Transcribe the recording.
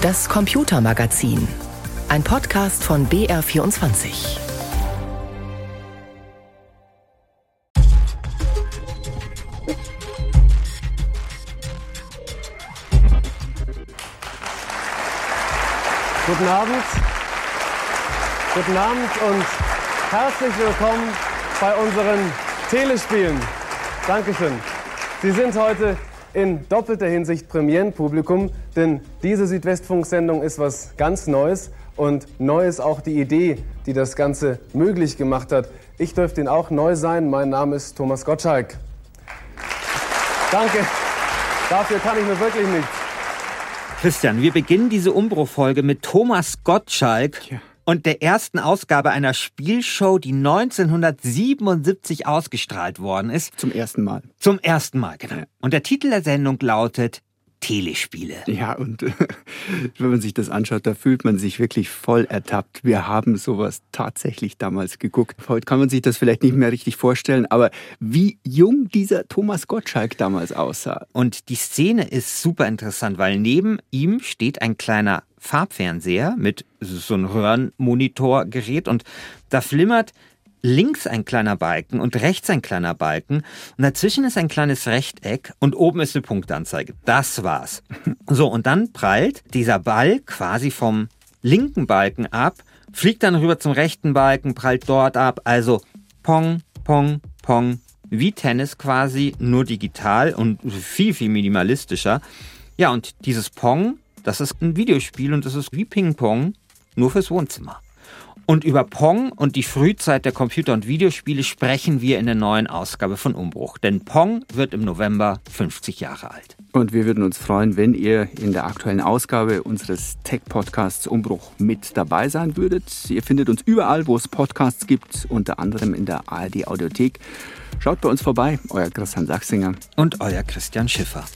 Das Computermagazin. Ein Podcast von BR24. Guten Abend. Guten Abend und herzlich willkommen bei unseren Telespielen. Dankeschön. Sie sind heute in doppelter Hinsicht Premierenpublikum, denn diese Südwestfunk-Sendung ist was ganz Neues und neu ist auch die Idee, die das Ganze möglich gemacht hat. Ich dürfte Ihnen auch neu sein. Mein Name ist Thomas Gottschalk. Danke. Dafür kann ich mir wirklich nichts. Christian, wir beginnen diese Umbruchfolge mit Thomas Gottschalk. Ja und der ersten Ausgabe einer Spielshow, die 1977 ausgestrahlt worden ist. Zum ersten Mal. Zum ersten Mal, genau. Und der Titel der Sendung lautet Telespiele. Ja, und äh, wenn man sich das anschaut, da fühlt man sich wirklich voll ertappt. Wir haben sowas tatsächlich damals geguckt. Heute kann man sich das vielleicht nicht mehr richtig vorstellen, aber wie jung dieser Thomas Gottschalk damals aussah. Und die Szene ist super interessant, weil neben ihm steht ein kleiner Farbfernseher mit so einem Röhrenmonitorgerät und da flimmert links ein kleiner Balken und rechts ein kleiner Balken und dazwischen ist ein kleines Rechteck und oben ist eine Punktanzeige. Das war's. So, und dann prallt dieser Ball quasi vom linken Balken ab, fliegt dann rüber zum rechten Balken, prallt dort ab. Also Pong, Pong, Pong, wie Tennis quasi, nur digital und viel, viel minimalistischer. Ja, und dieses Pong, das ist ein Videospiel und das ist wie Ping-Pong, nur fürs Wohnzimmer. Und über Pong und die Frühzeit der Computer- und Videospiele sprechen wir in der neuen Ausgabe von Umbruch. Denn Pong wird im November 50 Jahre alt. Und wir würden uns freuen, wenn ihr in der aktuellen Ausgabe unseres Tech-Podcasts Umbruch mit dabei sein würdet. Ihr findet uns überall, wo es Podcasts gibt, unter anderem in der ARD Audiothek. Schaut bei uns vorbei, euer Christian Sachsinger und euer Christian Schiffer.